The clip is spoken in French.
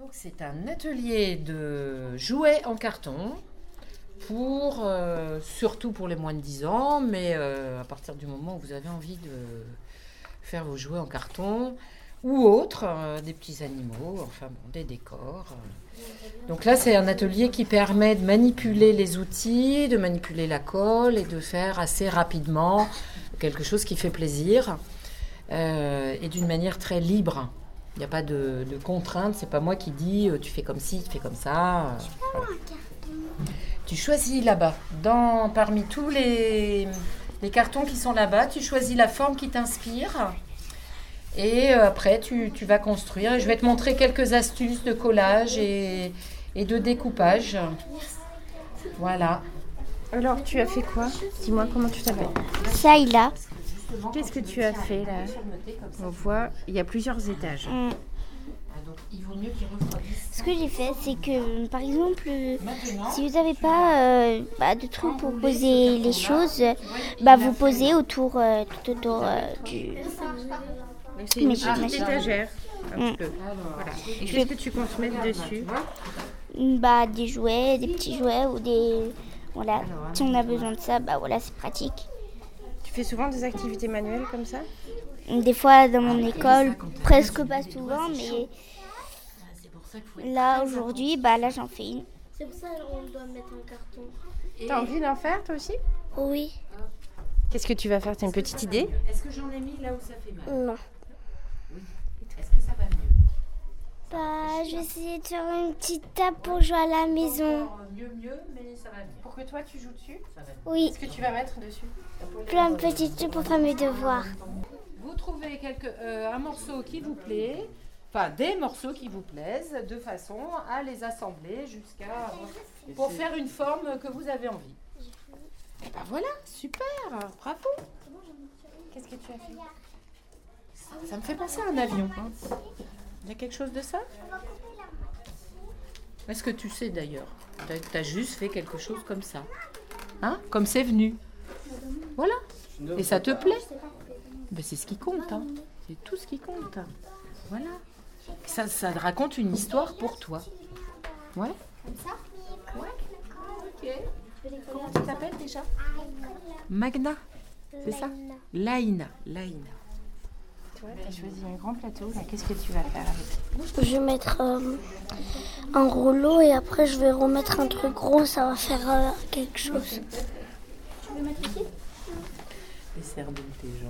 Donc c'est un atelier de jouets en carton pour euh, surtout pour les moins de 10 ans, mais euh, à partir du moment où vous avez envie de faire vos jouets en carton ou autres, euh, des petits animaux, enfin bon, des décors. Donc là, c'est un atelier qui permet de manipuler les outils, de manipuler la colle et de faire assez rapidement quelque chose qui fait plaisir et d'une manière très libre. Il n'y a pas de, de contraintes, c'est pas moi qui dis euh, tu fais comme ci, tu fais comme ça. euh, voilà. Tu choisis là-bas, dans parmi tous les, les cartons qui sont là-bas, tu choisis la forme qui t'inspire. Et euh, après, tu, tu vas construire. Et je vais te montrer quelques astuces de collage et, et de découpage. Voilà. Alors, tu as fait quoi? Dis-moi comment tu t'appelles. Ça, il a. Qu'est-ce que tu as fait là On voit, il y a plusieurs étages. Il vaut mieux qu'ils refroidissent. Ce que j'ai fait, c'est que, par exemple, euh, Maintenant, si vous n'avez pas euh, bah, de trucs pour poser les choses, bah, vous posez autour, euh, tout autour euh, du... Donc, c'est une petite étagère. Un Mm. petit peu. Voilà. Et qu'est-ce que tu comptes mettre dessus Bah, des jouets, des petits jouets ou des... Voilà, si on a besoin de ça, bah voilà, c'est pratique. Tu fais souvent des activités manuelles comme ça? Des fois, dans mon école, presque pas souvent, mais là, aujourd'hui, bah là, j'en fais une. C'est pour ça qu'on doit mettre un carton. T'as envie d'en faire toi aussi? Oui. Qu'est-ce que tu vas faire? T'as une petite idée? Est-ce que j'en ai mis là où ça fait mal? Non. Est-ce que ça va mieux Bah, je vais essayer de faire une petite table pour jouer à la maison. Mieux, mieux, mais ça va mieux. Pour que toi tu joues dessus Oui, Qu'est-ce que tu vas mettre dessus plein de petits trucs pour faire mes devoirs. Vous trouvez quelque, euh, un morceau qui vous plaît, enfin des morceaux qui vous plaisent, de façon à les assembler jusqu'à pour faire une forme que vous avez envie. Et ben voilà, super, bravo. Qu'est-ce que tu as fait? Ça me fait penser à un avion. hein. Il y a quelque chose de ça? Est-ce que tu sais d'ailleurs Tu as juste fait quelque chose comme ça. Hein Comme c'est venu? Voilà. Et ça te plaît? Ben, C'est ce qui compte. hein. C'est tout ce qui compte. Voilà. Ça, ça raconte une histoire pour toi. Ouais Ouais. Ok. Comment tu t'appelles déjà? Magna. C'est ça? Laïna. Laïna. Toi, tu as choisi un grand plateau. là. Qu'est-ce que tu vas faire avec? Je vais mettre euh, un rouleau et après je vais remettre un truc gros, ça va faire euh, quelque chose. Les cerveaux, tes gens.